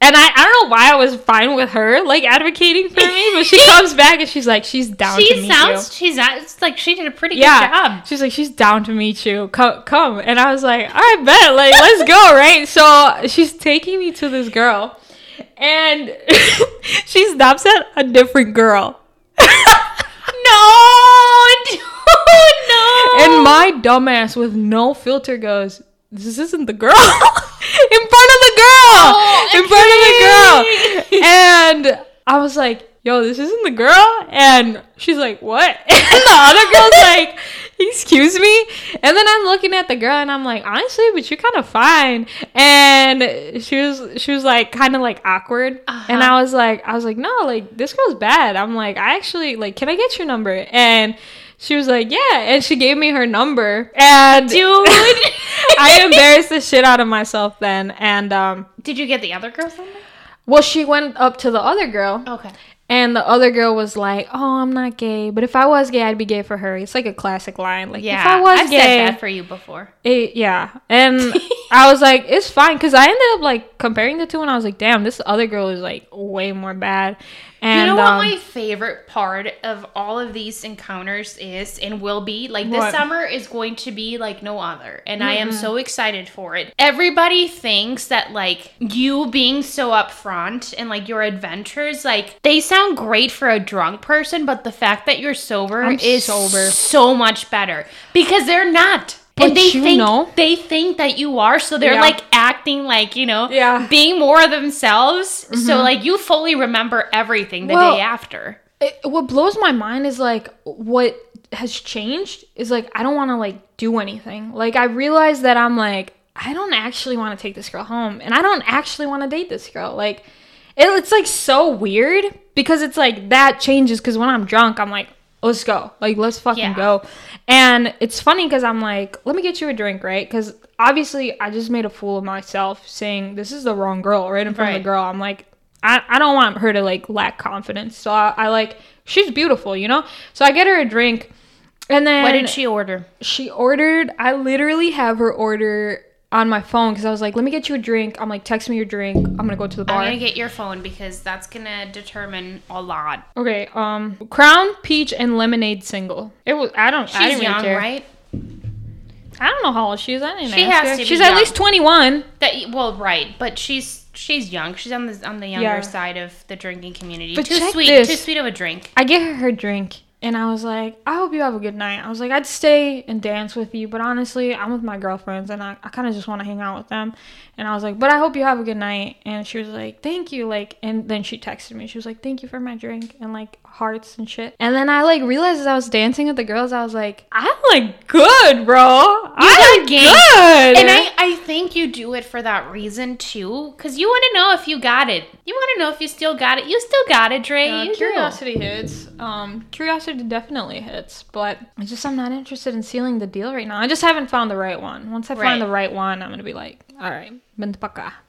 and i i don't know why i was fine with her like advocating for me but she comes back and she's like she's down to She meet you sounds. She's. It's like she did a pretty yeah. good job. She's like, she's down to meet you. Come, come. And I was like, I bet. Like, let's go, right? So she's taking me to this girl, and she stops at a different girl. No, dude, no. And my dumbass with no filter goes, this isn't the girl. in front of the girl. Oh, in front of the girl. And I was like, yo, this isn't the girl. And she's like, what? And the other girl's like, excuse me. And then I'm looking at the girl and I'm like, honestly, but you're kind of fine. And she was, she was like, kind of like awkward. And Uh-huh. I was like, I was like, no, like this girl's bad. I'm like, I actually like, can I get your number? And she was like, yeah. And she gave me her number. And Dude. I embarrassed the shit out of myself then. And um, Did you get the other girl's number? well, she went up to the other girl, Okay. and the other girl was like, "Oh, I'm not gay, but if I was gay, I'd be gay for her." It's like a classic line. Like, Yeah. if I was I've gay, said that for you before. it- yeah. And I was like, it's fine because I ended up like comparing the two, and I was like, damn, this other girl is like way more bad. And you know what um, my favorite part of all of these encounters is and will be? Like this What? summer is going to be like no other. And I am so excited for it. Everybody thinks that like you being so upfront and like your adventures, like they sound great for a drunk person, but the fact that you're sober I'm is sober. so much better. Because they're not. But and they you think know- they think that you are, so they're Yeah. like acting like, you know, Yeah. Mm-hmm. being more themselves. So like you fully remember everything the Well, day after. it, what blows my mind is like what has changed is like I don't want to like do anything. Like I realize that I'm like I don't actually want to take this girl home, and I don't actually want to date this girl. Like it, it's like so weird because it's like that changes because when I'm drunk, I'm like. Let's go. Like, let's fucking Yeah. go. And it's funny because I'm like, let me get you a drink, right? Because obviously, I just made a fool of myself saying this is the wrong girl right in front of the girl. I'm like, I, I don't want her to like lack confidence. So I, I like she's beautiful, you know? So I get her a drink and then What did she order? she ordered I literally have her order on my phone because I was like, let me get you a drink. I'm like, text me your drink. I'm gonna go to the bar. I'm gonna get your phone because that's gonna determine a lot. okay, um Crown, Peach, and Lemonade single. It was I don't I She's didn't really young, care. right? I don't know how old she is. I didn't She has her. to be She's at young. least twenty one. That well, right, but she's she's young. She's on the on the younger Yeah. side of the drinking community. But too sweet, this. too sweet of a drink. I get her her drink and I was like, I hope you have a good night. I was like, I'd stay and dance with you, but honestly, I'm with my girlfriends and I, I kind of just want to hang out with them. And I was like, but I hope you have a good night. And she was like, thank you. Like, and then she texted me. She was like, thank you for my drink and like hearts and shit. And then I like realized as I was dancing with the girls, I was like, I'm like good, bro. I'm got game. good. And I, I think you do it for that reason too, because you want to know if you got it. You want to know if you still got it. You still got it, Dre. Uh, you do. curiosity hits. Um, curiosity definitely hits, but it's just I'm not interested in sealing the deal right now. I just haven't found the right one. Once I Right. find the right one, I'm gonna be like, all right,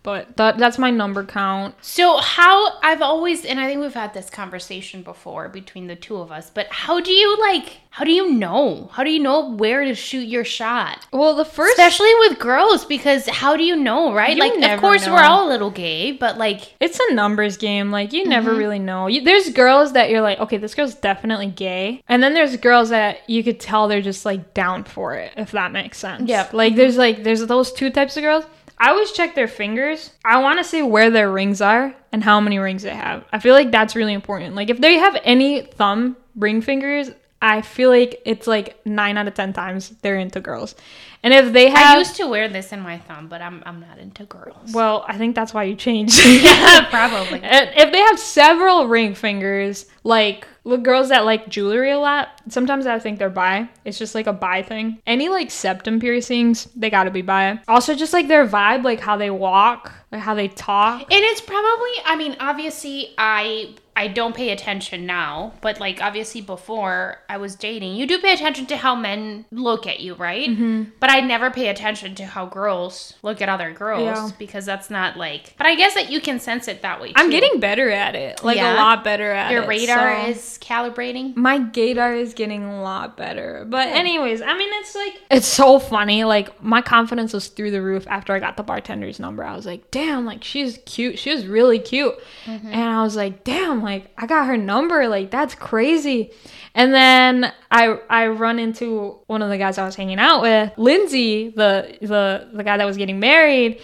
But that, that's my number count. So how I've always and I think we've had this conversation before between the two of us, but how do you like how do you know? How do you know where to shoot your shot? Well, the first Especially with girls because how do you know, right? You like of course know. we're all a little gay, but like it's a numbers game. Like you never Mm-hmm. really know. You, there's girls that you're like, okay, this girl's definitely gay, and then there's girls that you could tell they're just like down for it, if that makes sense. Yeah. Like there's like there's those two types of girls. I always check their fingers. I want to see where their rings are and how many rings they have. I feel like that's really important. Like if they have any thumb ring fingers, I feel like it's like nine out of ten times they're into girls. And if they have, I used to wear this in my thumb, but I'm I'm not into girls. well, I think that's why you changed. yeah, probably. And if they have several ring fingers, like the girls that like jewelry a lot, sometimes I think they're bi. It's just like a bi thing. Any like septum piercings, they gotta be bi. Also, just like their vibe, like how they walk, like how they talk. And it's probably I mean, obviously I I don't pay attention now, but like obviously before I was dating, you do pay attention to how men look at you, right? Mm-hmm. But I never pay attention to how girls look at other girls Yeah. because that's not like. But I guess that you can sense it that way. I'm getting better at it, like Yeah? a lot better at your it. Your radar so- is calibrating. my gaydar is getting a lot better. But anyways, I mean it's like it's so funny. Like my confidence was through the roof after I got the bartender's number. I was like, damn, like she's cute. She was really cute. And I was like, damn, like I got her number. Like that's crazy. And then I I run into one of the guys I was hanging out with, Lindsay, the the the guy that was getting married.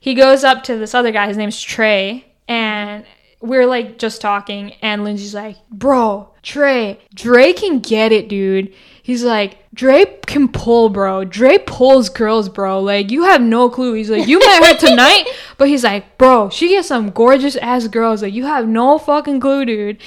He goes up to this other guy. His name's Trey, and we're like just talking, and Lindsay's like, "Bro, Trey, Dre can get it, dude." He's like, "Dre can pull, bro. Dre pulls girls, bro. Like you have no clue." He's like, "You met her tonight," but he's like, "Bro, she gets some gorgeous ass girls. Like you have no fucking clue, dude."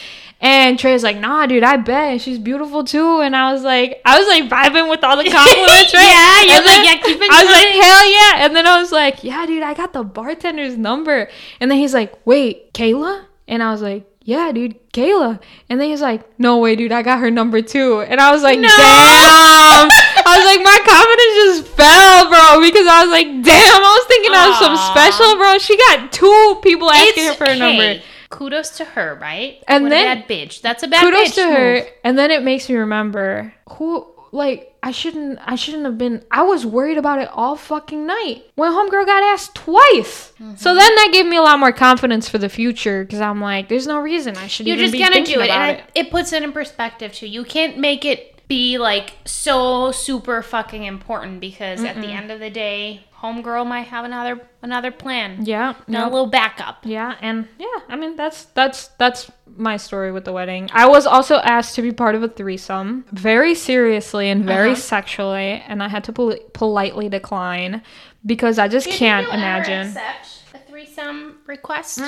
And Trey's like, nah, dude, I bet. She's beautiful too. And I was like, I was like vibing with all the compliments, right? Yeah, you're And like, then yeah, keep it I was like, hell yeah. And then I was like, yeah, dude, I got the bartender's number. And then he's like, wait, Kayla? And I was like, yeah, dude, Kayla. And then he's like, no way, dude, I got her number too. And I was like, No. damn. I was like, my confidence just fell, bro, because I was like, damn, I was thinking I was some special, bro. She got two people asking her for a hey, number. Kudos to her, right? And What then- a bad bitch. That's a bad kudos bitch to her move. and then it makes me remember who like I shouldn't I shouldn't have been I was worried about it all fucking night when homegirl got asked twice. Mm-hmm. So then that gave me a lot more confidence for the future because I'm like, there's no reason I should You're just gonna do it, and it, it puts it in perspective too. You can't make it be like so super fucking important because at the end of the day, homegirl might have another another plan. Yeah, No, a little backup. yeah, and yeah, I mean that's that's that's my story with the wedding. I was also asked to be part of a threesome, very seriously and very Uh-huh. sexually, and I had to pol- politely decline because I just can't imagine. a threesome request?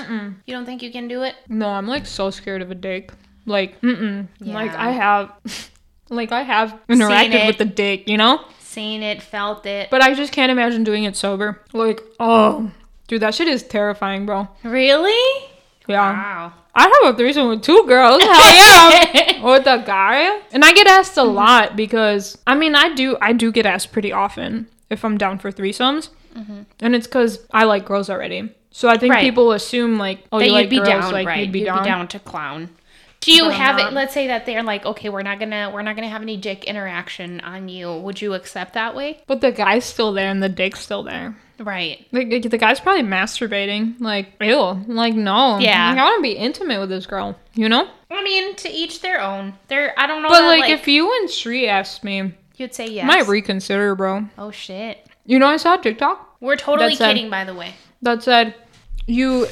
You don't think you can do it? No, I'm like so scared of a dick. Like, mm-mm. Like I have, like I have interacted with the dick, you know. Seen it, felt it. But I just can't imagine doing it sober. Like, oh, dude, that shit is terrifying, bro. really? Yeah. Wow. I have a threesome with two girls. Hell yeah. with a guy. And I get asked a lot because I mean I do I do get asked pretty often if I'm down for threesomes. Mm-hmm. And it's because I like girls already. So I think Right. people assume like, oh, that you you'd like be girls, down, like right? you'd be down. to clown. Do you have not. it? Let's say that they're like, okay, we're not gonna, we're not gonna have any dick interaction on you. Would you accept that way? But the guy's still there and the dick's still there. Right. Like the, the guy's probably masturbating. Like, ew. Like, no. Yeah. Like, I want to be intimate with this girl. You know? I mean, to each their own. There, I don't know. But that, like, if you and Sri asked me, you'd say I yes, might reconsider, bro. oh shit, You know, I saw a TikTok we're totally That's, kidding. By the way, that said, you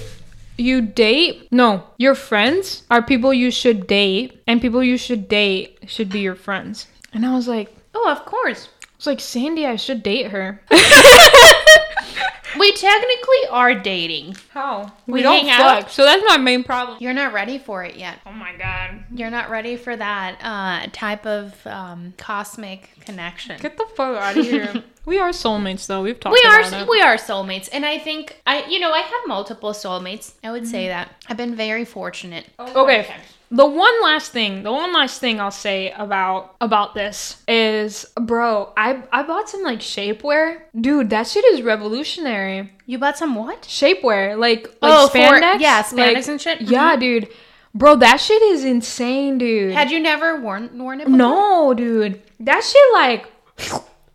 you date. No, your friends are people you should date, and people you should date should be your friends. And I was like, oh, of course. it's like, Sandy, I should date her. We technically are dating. How? We don't hang out. fuck. So that's my main problem. You're not ready for it yet. Oh my god. You're not ready for that uh, type of um, cosmic connection. Get the fuck out of here. we are soulmates, though. We've talked we are it. we are soulmates and i think i you know i have multiple soulmates i would Mm-hmm. say that i've been very fortunate Okay. The one last thing, the one last thing I'll say about about this is, bro, I I bought some like shapewear. Dude, that shit is revolutionary. you bought some what Shapewear, like like Oh, for- spandex. yeah, spandex like- and shit? Yeah, mm-hmm. dude. Bro, that shit is insane, dude. had you never worn worn it before? no, dude. That shit like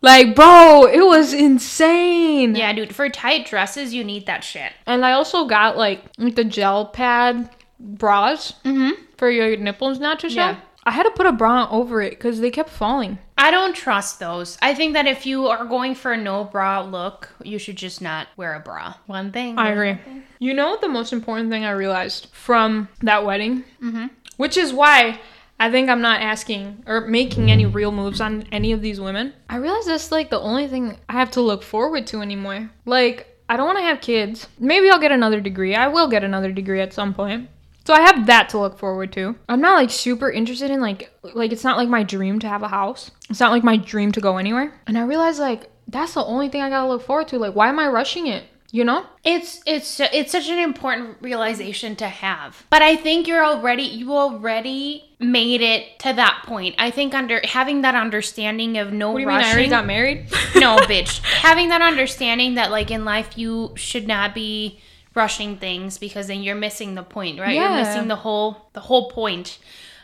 like bro, it was insane. yeah dude for tight dresses you need that shit And I also got like, like the gel pad bras mm-hmm for your nipples not to show. Yeah. I had to put a bra over it because they kept falling. i don't trust those i think that if you are going for a no bra look you should just not wear a bra one thing I agree. You know the most important thing I realized from that wedding? Mm-hmm. Which is why I think I'm not asking or making any real moves on any of these women. I realized that's like the only thing I have to look forward to anymore. Like, I don't want to have kids. Maybe I'll get another degree. I will get another degree at some point. So I have that to look forward to. I'm not like super interested in like like it's not like my dream to have a house. It's not like my dream to go anywhere. And I realized like that's the only thing I got to look forward to. Like why am I rushing it? You know? It's it's it's such an important realization to have. But I think you're already you already made it to that point. I think under having that understanding of no What do you mean? I already got married? no, bitch. having that understanding that like in life you should not be rushing things because then you're missing the point, right? Yeah. You're missing the whole the whole point.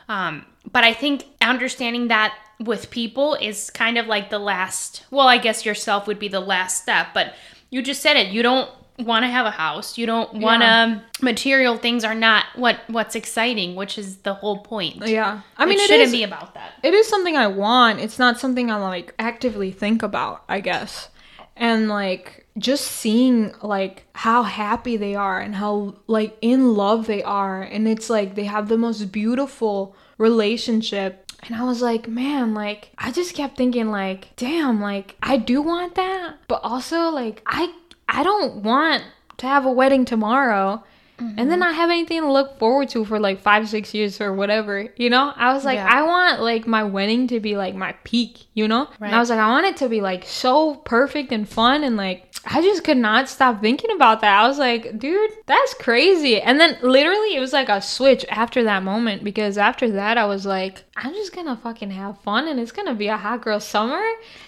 Um, but I think understanding that with people is kind of like the last. Well, I guess yourself would be the last step, but you just said it. You don't want to have a house. You don't want to. Yeah. Material things are not what what's exciting, which is the whole point. yeah. I mean, it it shouldn't is, be about that. it is something I want. It's not something I like actively think about, I guess. And like just seeing like how happy they are and how like in love they are. And it's like they have the most beautiful relationship. And I was like, man, like I just kept thinking like, damn, like I do want that, but also like I I don't want to have a wedding tomorrow and then mm-hmm. not have anything to look forward to for like five, six years or whatever. You know? I was like, Yeah. I want like my wedding to be like my peak, you know? And I was like, I want it to be like so perfect and fun and like I just could not stop thinking about that. I was like, dude, that's crazy. And then literally it was like a switch after that moment because after that I was like, I'm just gonna fucking have fun and it's gonna be a hot girl summer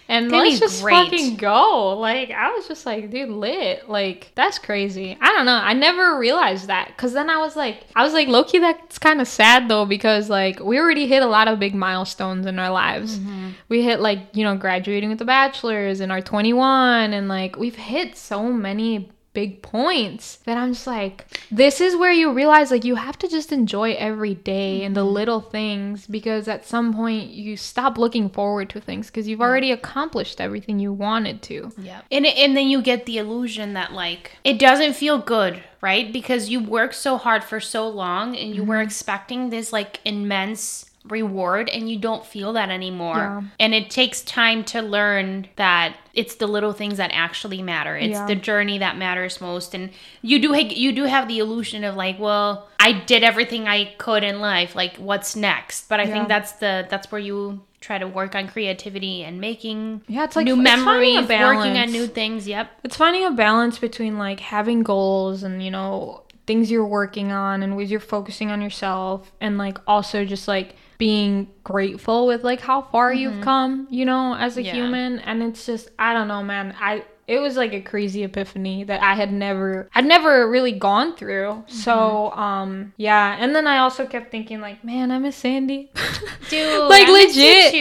and let's just great. fucking go. Like I was just like, dude, lit. Like that's crazy. I don't know. I never realized that because then I was like, I was like, Loki, that's kind of sad though because like we already hit a lot of big milestones in our lives. Mm-hmm. We hit like you know graduating with the bachelors and our 21 and like we've hit so many big points that I'm just like, this is where you realize like you have to just enjoy every day and the Mm-hmm. little things because at some point you stop looking forward to things because you've already accomplished everything you wanted to. Yeah. And and then you get the illusion that like it doesn't feel good, right? Because you worked so hard for so long and you were expecting this like immense reward and you don't feel that anymore. Yeah. And it takes time to learn that it's the little things that actually matter. It's Yeah. the journey that matters most and you do ha- you do have the illusion of like, well, I did everything I could in life. Like what's next? But I Yeah. think that's the that's where you try to work on creativity and making Yeah, it's like new it's finding a memories, working on new things. Yep. It's finding a balance between like having goals and you know things you're working on and ways you're focusing on yourself and like also just like being grateful with like how far you've come, you know, as a Yeah. human and it's just I don't know, man. I it was like a crazy epiphany that I had never I'd never really gone through. So, um yeah, and then I also kept thinking like, man, I miss Sandy. Dude, like I legit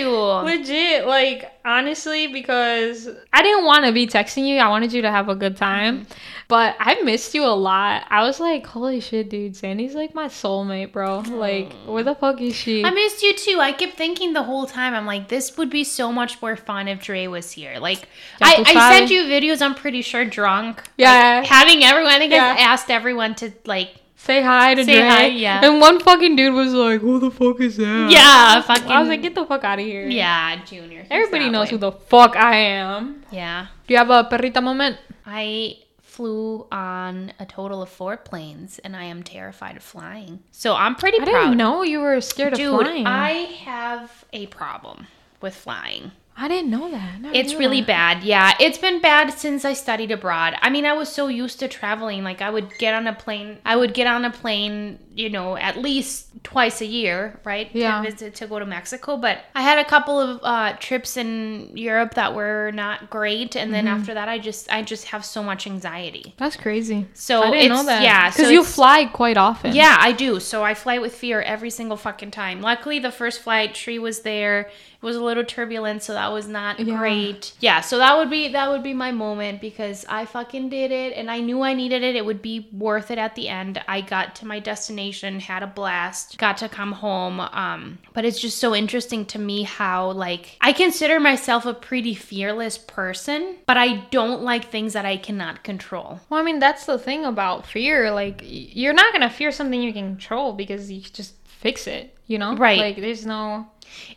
legit like honestly because i didn't want to be texting you i wanted you to have a good time Mm-hmm. But i missed you a lot i was like holy shit dude sandy's like my soulmate bro like where the hmm. fuck is she I missed you too. I kept thinking the whole time. I'm like, this would be so much more fun if Dre was here. Like, I, I sent you videos. I'm pretty sure drunk. Yeah. like, having everyone. I think I asked everyone to like. say hi to Say Dre. hi, yeah. and one fucking dude was like who the fuck is that Yeah, fucking. i was like get the fuck out of here yeah, Junior. Everybody knows way. who the fuck i am Yeah, do you have a perrita moment I flew on a total of four planes, and I am terrified of flying. So I'm pretty i proud. didn't know you were scared Dude, of flying I have a problem with flying. I didn't know that Never It's really that. bad. Yeah, it's been bad since I studied abroad. I mean, I was so used to traveling. Like, I would get on a plane. I would get on a plane, you know, at least twice a year, right? Yeah. To visit to go to Mexico. But I had a couple of uh, trips in Europe that were not great, and then Mm-hmm. after that, I just I just have so much anxiety. That's crazy. So I didn't know that. Yeah, because so you fly quite often. yeah, I do. So I fly with fear every single fucking time. Luckily, the first flight, Tree was there. Was a little turbulent, so that was not Yeah. great. Yeah, so that would be that would be my moment because I fucking did it, and I knew I needed it. It would be worth it at the end. I got to my destination, had a blast, got to come home. Um, but it's just so interesting to me how like I consider myself a pretty fearless person, but I don't like things that I cannot control. Well, I mean, that's the thing about fear. Like, you're not gonna fear something you can control because you just fix it. You know, Right. Like, there's no.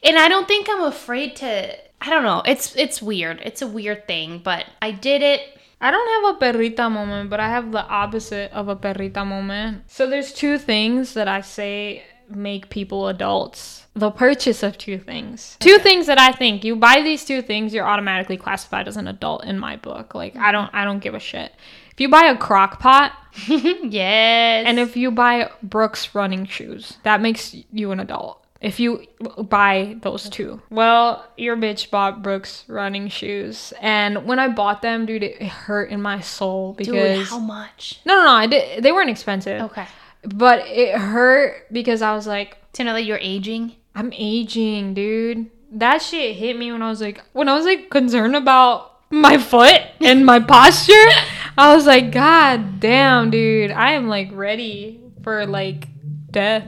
And I don't think I'm afraid to I don't know. It's it's weird. It's a weird thing, but I did it. I don't have a perrita moment, but I have the opposite of a perrita moment. So there's two things that I say make people adults. The purchase of two things. Two things that I think you buy these two things, you're automatically classified as an adult in my book. Like I mm-hmm. don't I don't give a shit. If you buy a crock pot yes. and if you buy Brooks running shoes, that makes you an adult. If you buy those two, well, your bitch bought Brooks running shoes, and when I bought them, dude, it hurt in my soul Dude, because how much? no, no, no, I did, they weren't expensive, Okay. but it hurt because I was like, To know that you're aging. I'm aging, dude. That shit hit me when I was like, when I was like concerned about my foot and my posture. I was like, God damn, dude, I am like ready for like death.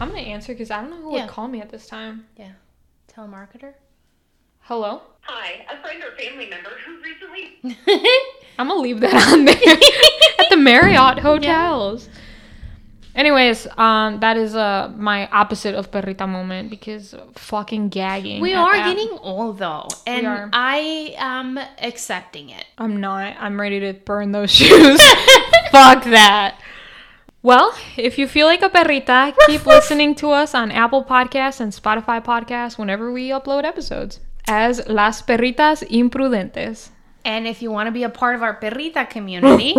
I'm gonna answer because I don't know who Yeah. would call me at this time. Yeah. Telemarketer. Hello? Hi, a friend or family member who recently I'm gonna leave that on there at the Marriott hotels. Anyways, um, that is uh my opposite of perrita moment because fucking gagging. we are that. getting old though. And. I am accepting it. I'm not. I'm ready to burn those shoes. Fuck that. Well, if you feel like a perrita, keep listening to us on Apple Podcasts and Spotify Podcasts whenever we upload episodes. as Las Perritas Imprudentes. And if you want to be a part of our perrita community,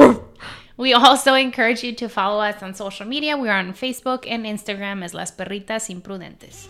we also encourage you to follow us on social media. We are on Facebook and Instagram as Las Perritas Imprudentes.